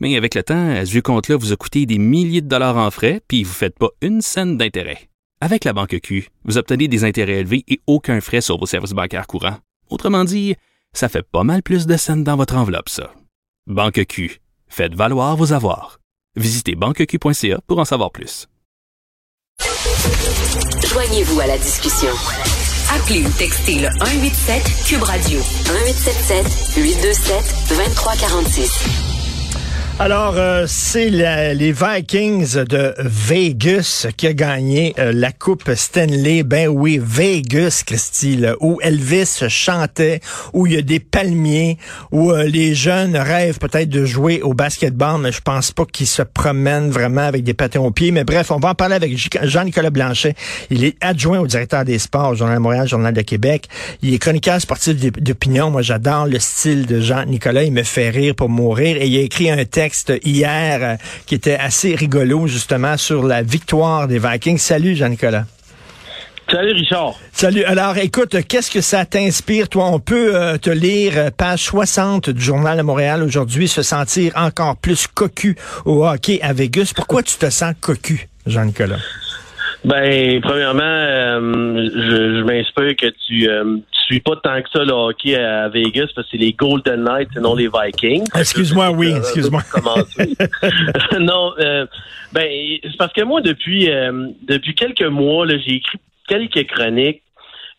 Mais avec le temps, ce vieux compte-là vous a coûté des milliers de dollars en frais, puis vous ne faites pas une scène d'intérêt. Avec la Banque Q, vous obtenez des intérêts élevés et aucun frais sur vos services bancaires courants. Autrement dit, ça fait pas mal plus de scènes dans votre enveloppe, ça. Banque Q. Faites valoir vos avoirs. Visitez banqueq.ca pour en savoir plus. Joignez-vous à la discussion. Appelez ou textez le 187 Cube Radio 1877 827 2346. Alors, euh, c'est les Vikings de Vegas qui a gagné euh, la Coupe Stanley. Ben oui, Vegas, Christy, là, où Elvis chantait, où il y a des palmiers, où euh, les jeunes rêvent peut-être de jouer au basketball, mais je pense pas qu'ils se promènent vraiment avec des patins aux pieds. Mais bref, on va en parler avec Jean-Nicolas Blanchet. Il est adjoint au directeur des sports au Journal de Montréal, Journal de Québec. Il est chroniqueur sportif d'op- d'opinion. Moi, j'adore le style de Jean-Nicolas. Il me fait rire pour mourir. Et il a écrit un texte hier euh, qui était assez rigolo, justement, sur la victoire des Vikings. Salut, Jean-Nicolas. Salut Richard. Salut. Alors, écoute, qu'est-ce que ça t'inspire, toi? On peut euh, te lire euh, page 60 du Journal de Montréal aujourd'hui, se sentir encore plus cocu au hockey à Vegas. Pourquoi tu te sens cocu, Jean-Nicolas? Ben, premièrement, euh, je, je m'inspire que tu, euh, tu suis pas tant que ça le hockey à Vegas parce que c'est les Golden Knights et non les Vikings. Excuse-moi, oui, excuse-moi. Non, euh, ben, c'est parce que moi, depuis, euh, depuis quelques mois, là, j'ai écrit quelques chroniques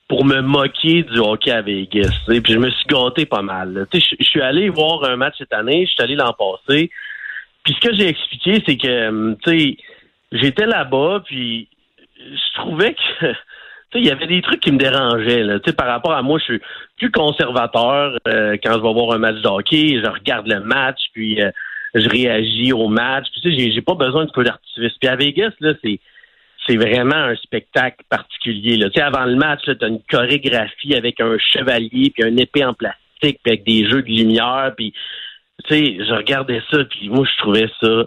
pour me moquer du hockey à Vegas. tu sais, Puis je me suis gâté pas mal. là. Tu sais, Je je suis allé voir un match cette année, je suis allé l'an passé. Puis ce que j'ai expliqué, c'est que, euh, tu sais, j'étais là-bas, puis je trouvais que, il y avait des trucs qui me dérangeaient, là. Par rapport à moi, je suis plus conservateur euh, quand je vais voir un match de hockey, je regarde le match, puis euh, je réagis au match. Puis, tu sais, j'ai- pas besoin de feu d'artifice. Puis à Vegas, là, c'est c'est vraiment un spectacle particulier. Là. Tu sais, avant le match, tu as une chorégraphie avec un chevalier, puis un épée en plastique, puis avec des jeux de lumière, puis tu sais, je regardais ça, puis moi, je trouvais ça,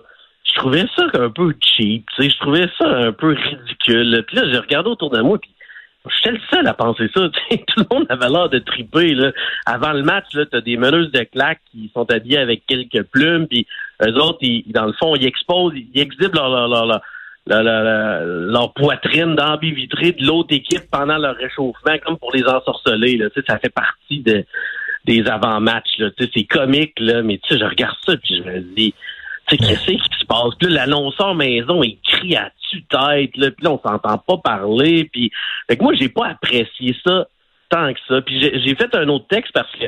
je trouvais ça un peu cheap, tu sais, je trouvais ça un peu ridicule. Puis là, j'ai regardé autour de moi, puis j'étais le seul à penser ça. tu sais. Tout le monde avait l'air de triper. Là. Avant le match, là, t'as des meneuses de claques qui sont habillées avec quelques plumes, puis eux autres, ils, dans le fond, ils exposent, ils exhibent leur, leur, leur, leur, poitrine dans baie vitrée de l'autre équipe pendant leur réchauffement, comme pour les ensorceler. Là. Tu ça fait partie de, des avant-matchs. Tu C'est comique, là, mais tu sais, je regarde ça puis je me dis, sais, qu'est-ce qui se passe? Puis l'annonceur maison, il crie à tue-tête, là, puis là, on s'entend pas parler. Puis, fait que moi, j'ai pas apprécié ça tant que ça. Puis j'ai fait un autre texte parce que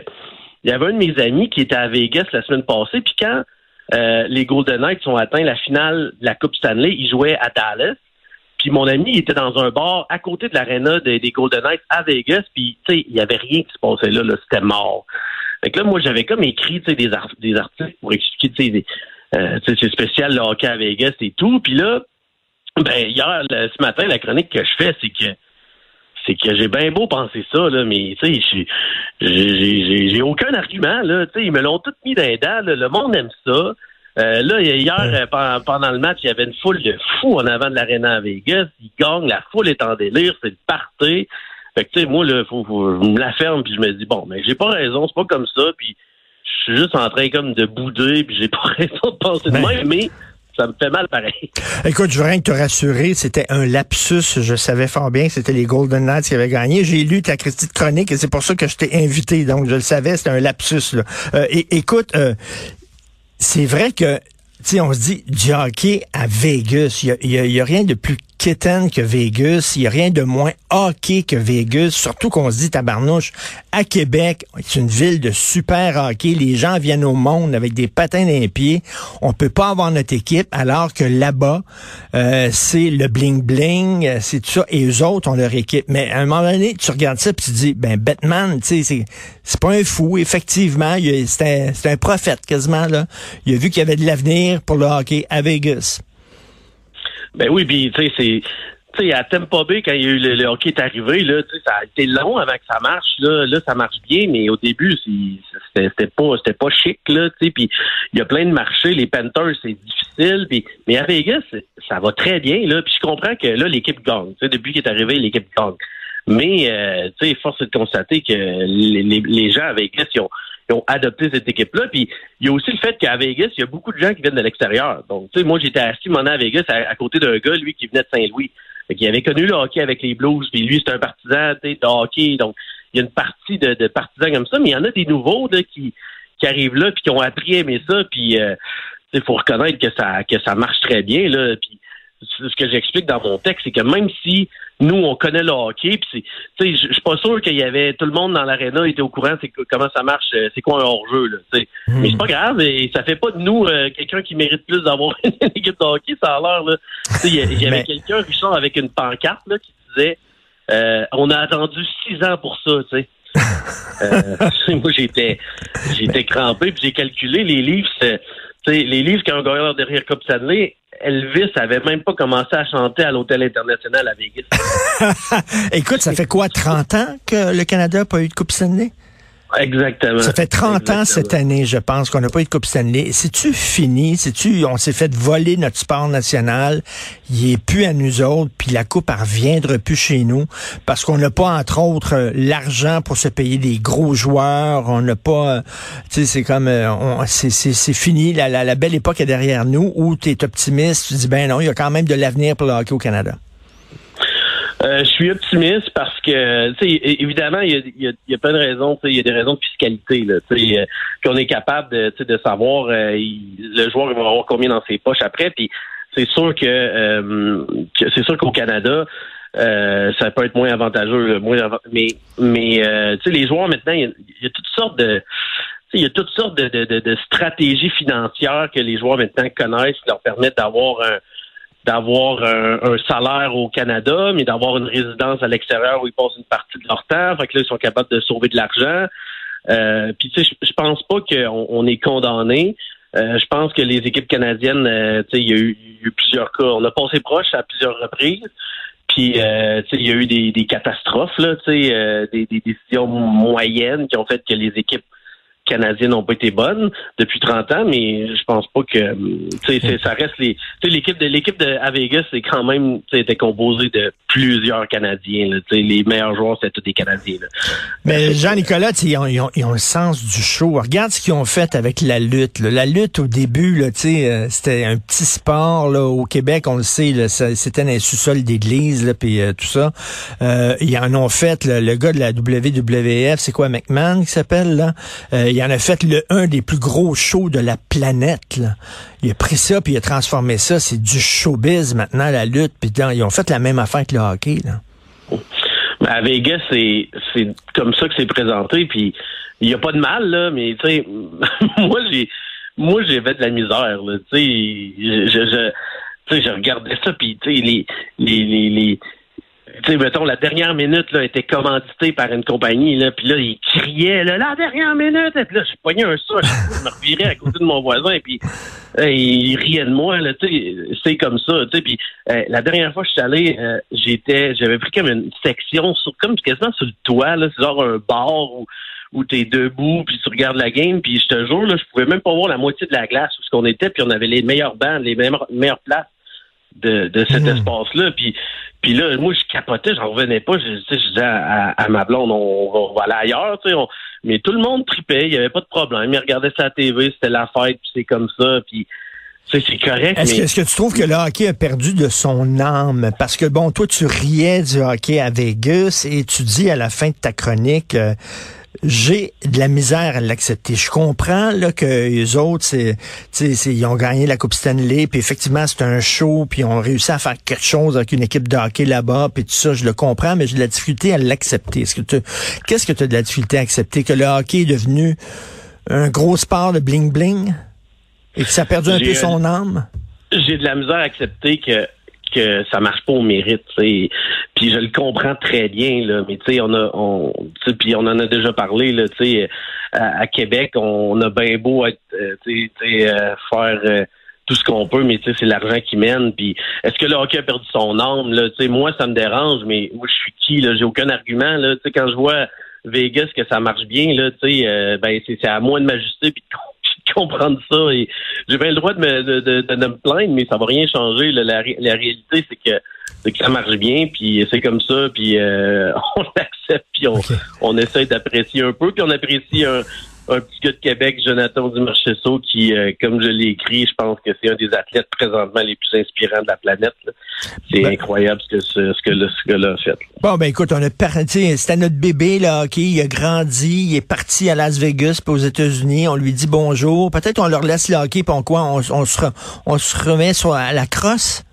il y avait un de mes amis qui était à Vegas la semaine passée, puis quand euh, les Golden Knights ont atteint la finale de la Coupe Stanley, ils jouaient à Dallas. Puis mon ami il était dans un bar à côté de l'aréna des, Golden Knights à Vegas, puis tu sais, il y avait rien qui se passait là, là c'était mort. Fait que là, moi, j'avais comme écrit des, ar- des articles pour expliquer, tu sais, euh, c'est spécial le hockey à Vegas et tout. Puis là, ben hier, ce matin, la chronique que je fais, c'est que c'est que j'ai bien beau penser ça, là, mais tu sais, j'ai- aucun argument, là. Ils me l'ont tout mis dans les dents, là. Le monde aime ça. Euh, là, hier, euh, pendant, pendant le match, il y avait une foule de fous en avant de l'aréna à Vegas. Ils gagnent, la foule est en délire, c'est le party. Fait que, tu sais, moi, là, faut, faut, je me la ferme, puis je me dis, bon, mais j'ai pas raison, c'est pas comme ça, puis je suis juste en train comme de bouder, puis j'ai pas raison de penser de Ben. même, mais ça me fait mal pareil. Écoute, je veux rien que te rassurer, c'était un lapsus. Je savais fort bien que c'était les Golden Knights qui avaient gagné. J'ai lu ta critique chronique et c'est pour ça que je t'ai invité. Donc, je le savais, c'était un lapsus. Là. Euh, et, écoute, euh, c'est vrai que, sais, on se dit du hockey à Vegas. Il y a, rien de plus quétaine que Vegas. Il y a rien de moins hockey que Vegas. Surtout qu'on se dit, tabarnouche, à Québec, c'est une ville de super hockey. Les gens viennent au monde avec des patins dans les pieds. On peut pas avoir notre équipe, alors que là-bas, euh, c'est le bling-bling, euh, c'est tout ça. Et eux autres ont leur équipe. Mais à un moment donné, tu regardes ça puis tu dis, ben, Batman, tu sais, c'est, c'est pas un fou. Effectivement, c'est un, c'est un prophète quasiment, là. Il a vu qu'il y avait de l'avenir pour le hockey à Vegas. Ben oui, puis tu sais, c'est sais, à Tampa Bay, quand il y a eu le, hockey est arrivé, là, ça a été long avant que ça marche. Là, là ça marche bien, mais au début, c'était pas pas chic. Là, puis il y a plein de marchés. Les Panthers, c'est difficile. Puis, mais à Vegas, ça va très bien. Là, puis je comprends que là, l'équipe gagne. Depuis qu'il est arrivé, l'équipe gagne. Mais euh, tu sais, force est de constater que les, les, gens à Vegas, ils ont, ont adopté cette équipe-là. Puis il y a aussi le fait qu'à Vegas, il y a beaucoup de gens qui viennent de l'extérieur. Donc, tu sais, moi, j'étais assis mon à Vegas à, côté d'un gars, lui, qui venait de Saint-Louis. Il avait connu le hockey avec les Blues, puis lui, c'est un partisan de hockey. Donc, il y a une partie de, de partisans comme ça, mais il y en a des nouveaux qui, qui arrivent là, puis qui ont appris à aimer ça, puis il euh, faut reconnaître que ça que ça marche très bien. Là, puis ce que j'explique dans mon texte, c'est que même si nous, on connaît le hockey, puis je suis pas sûr qu'il y avait tout le monde dans l'aréna était au courant c'est comment ça marche, euh, c'est quoi un hors-jeu. Là, hmm. Mais c'est pas grave, et ça fait pas de nous euh, quelqu'un qui mérite plus d'avoir une équipe de hockey, ça a l'air. Il y, avait quelqu'un, Richard, avec une pancarte là, qui disait euh, On a attendu six ans pour ça, tu sais. moi j'étais j'étais crampé puis j'ai calculé les livres les livres qui ont gagné leur derrière Coupe Stanley Elvis avait même pas commencé à chanter à l'Hôtel International à Vegas. Écoute, ça fait quoi, 30 ans que le Canada n'a pas eu de Coupe Stanley? Exactement. Ça fait 30 ans cette année, je pense, qu'on n'a pas eu de Coupe Stanley. C'est-tu fini? C'est-tu, on s'est fait voler notre sport national? Il est plus à nous autres, puis la Coupe, elle reviendra plus chez nous parce qu'on n'a pas, entre autres, l'argent pour se payer des gros joueurs. On n'a pas, tu sais, c'est comme, euh, c'est fini. La, la, la, belle époque est derrière nous où tu es optimiste. Tu dis, ben non, il y a quand même de l'avenir pour le hockey au Canada. Euh, je suis optimiste parce que, tu sais, évidemment, il y a, y, a, y a, plein de raisons. Il y a des raisons de fiscalité. Là, euh, qu'on est capable de, de savoir euh, le joueur va avoir combien dans ses poches après. Puis c'est sûr que, c'est sûr qu'au Canada, ça peut être moins avantageux, moins mais mais tu sais, les joueurs maintenant, il y, a toutes sortes de il y a toutes sortes de, de, de, stratégies financières que les joueurs maintenant connaissent qui leur permettent d'avoir un d'avoir un, salaire au Canada, mais d'avoir une résidence à l'extérieur où ils passent une partie de leur temps. Fait que là, ils sont capables de sauver de l'argent. Euh, puis tu sais, je pense pas qu'on on est condamné. Euh, je pense que les équipes canadiennes, euh, tu sais, il y, a eu plusieurs cas. On a passé proche à plusieurs reprises. Puis, euh, tu sais, il y a eu des, des catastrophes, là, tu sais, des, des, décisions moyennes qui ont fait que les équipes canadiennes n'ont pas été bonnes depuis 30 ans, mais je pense pas que ça reste les l'équipe de l'équipe de à Vegas c'est quand même était composé de plusieurs Canadiens. Là, les meilleurs joueurs c'était tous des Canadiens. Mais Jean-Nicolas, ils ont, ils, ont, ils ont, le sens du show. Regarde ce qu'ils ont fait avec la lutte. La lutte au début, là, euh, c'était un petit sport là, au Québec, on le sait, c'était dans les sous-sols d'église puis euh, tout ça. Euh, ils en ont fait le gars de la WWF, c'est quoi McMahon qui s'appelle là? Il en a fait le un des plus gros shows de la planète. Il a pris ça puis il a transformé ça. C'est du showbiz maintenant, la lutte. Puis ils ont fait la même affaire que le hockey. Ben, à Vegas, c'est, c'est comme ça que c'est présenté. Puis il n'y a pas de mal, là, mais tu sais, moi j'ai moi j'ai fait de la misère. Tu sais, je, je, je, je regardais ça, puis tu sais, les, les, les tu sais, mettons, la dernière minute là, était commanditée par une compagnie, là, puis là, il criait, là, la dernière minute, et puis là, je pognais un saut, je me revirais à côté de mon voisin, et puis il riait de moi, là, tu sais, c'est comme ça, tu sais, puis euh, la dernière fois que je suis allé, euh, j'étais, j'avais pris comme une section, sur, comme quasiment sur le toit, là, c'est genre un bar où où tu es debout, puis tu regardes la game, puis je te jure, là, je pouvais même pas voir la moitié de la glace où ce qu'on était, puis on avait les meilleurs bancs, les meilleures places de, de cet mmh. espace-là. Puis, puis là, moi, je capotais, j'en revenais pas. Je, je disais à, à, ma blonde, on, va aller ailleurs, tu sais. mais tout le monde tripait, il y avait pas de problème. Ils regardaient sa TV, c'était la fête, puis c'est comme ça. Puis c'est correct. Est-ce que, que, tu trouves que le hockey a perdu de son âme? Parce que, bon, toi, tu riais du hockey à Vegas et tu dis à la fin de ta chronique, euh, j'ai de la misère à l'accepter. Je comprends là que les autres, c'est, ils ont gagné la Coupe Stanley, puis effectivement c'est un show, puis ils ont réussi à faire quelque chose avec une équipe de hockey là-bas, puis tout ça, je le comprends, mais j'ai de la difficulté à l'accepter. Est-ce que tu, qu'est-ce que tu as de la difficulté à accepter? Que le hockey est devenu un gros sport de bling bling et que ça a perdu un peu son âme? J'ai de la misère à accepter que que ça marche pas au mérite, Puis je le comprends très bien, là, mais tu sais, on a on puis on en a déjà parlé, là, tu à, Québec, on a bien beau être euh, tu sais, euh, faire euh, tout ce qu'on peut, mais c'est l'argent qui mène. Puis est-ce que le hockey a perdu son âme? Là? moi, ça me dérange, mais moi, je suis qui? Là? J'ai aucun argument. Là? quand je vois Vegas que ça marche bien, là, euh, ben c'est à moi de m'ajuster puis de comprendre ça. Et j'ai bien le droit de me, de, de, me plaindre, mais ça va rien changer. La, la, réalité, c'est que que ça marche bien, puis c'est comme ça, puis euh, on l'accepte, puis on, on essaie d'apprécier un peu, puis on apprécie un, un petit gars de Québec, Jonathan Dumarchesso, qui, euh, comme je l'ai écrit, je pense que c'est un des athlètes présentement les plus inspirants de la planète. C'est ben- incroyable ce que ce, ce que le ce gars-là a fait. Bon, ben écoute, on a parti, c'était notre bébé, là, OK, il a grandi, il est parti à Las Vegas, puis aux États-Unis, on lui dit bonjour. Peut-être on leur laisse le hockey, puis on quoi, on, on, se, on se remet sur la crosse?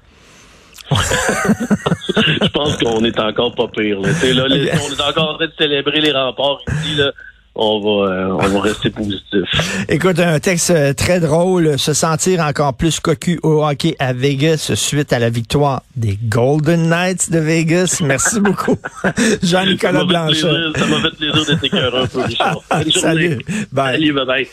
je pense qu'on est encore pas pire. Là. Là, on est encore en train de célébrer les remparts ici. Là on va, euh, on va rester positif. Écoute, un texte euh, très drôle, se sentir encore plus cocu au hockey à Vegas suite à la victoire des Golden Knights de Vegas. Merci beaucoup, Jean-Nicolas Blanchet. Ça m'a fait plaisir d'être écœurant un peu, Richard. Salut. Bye. Salut, bye bye.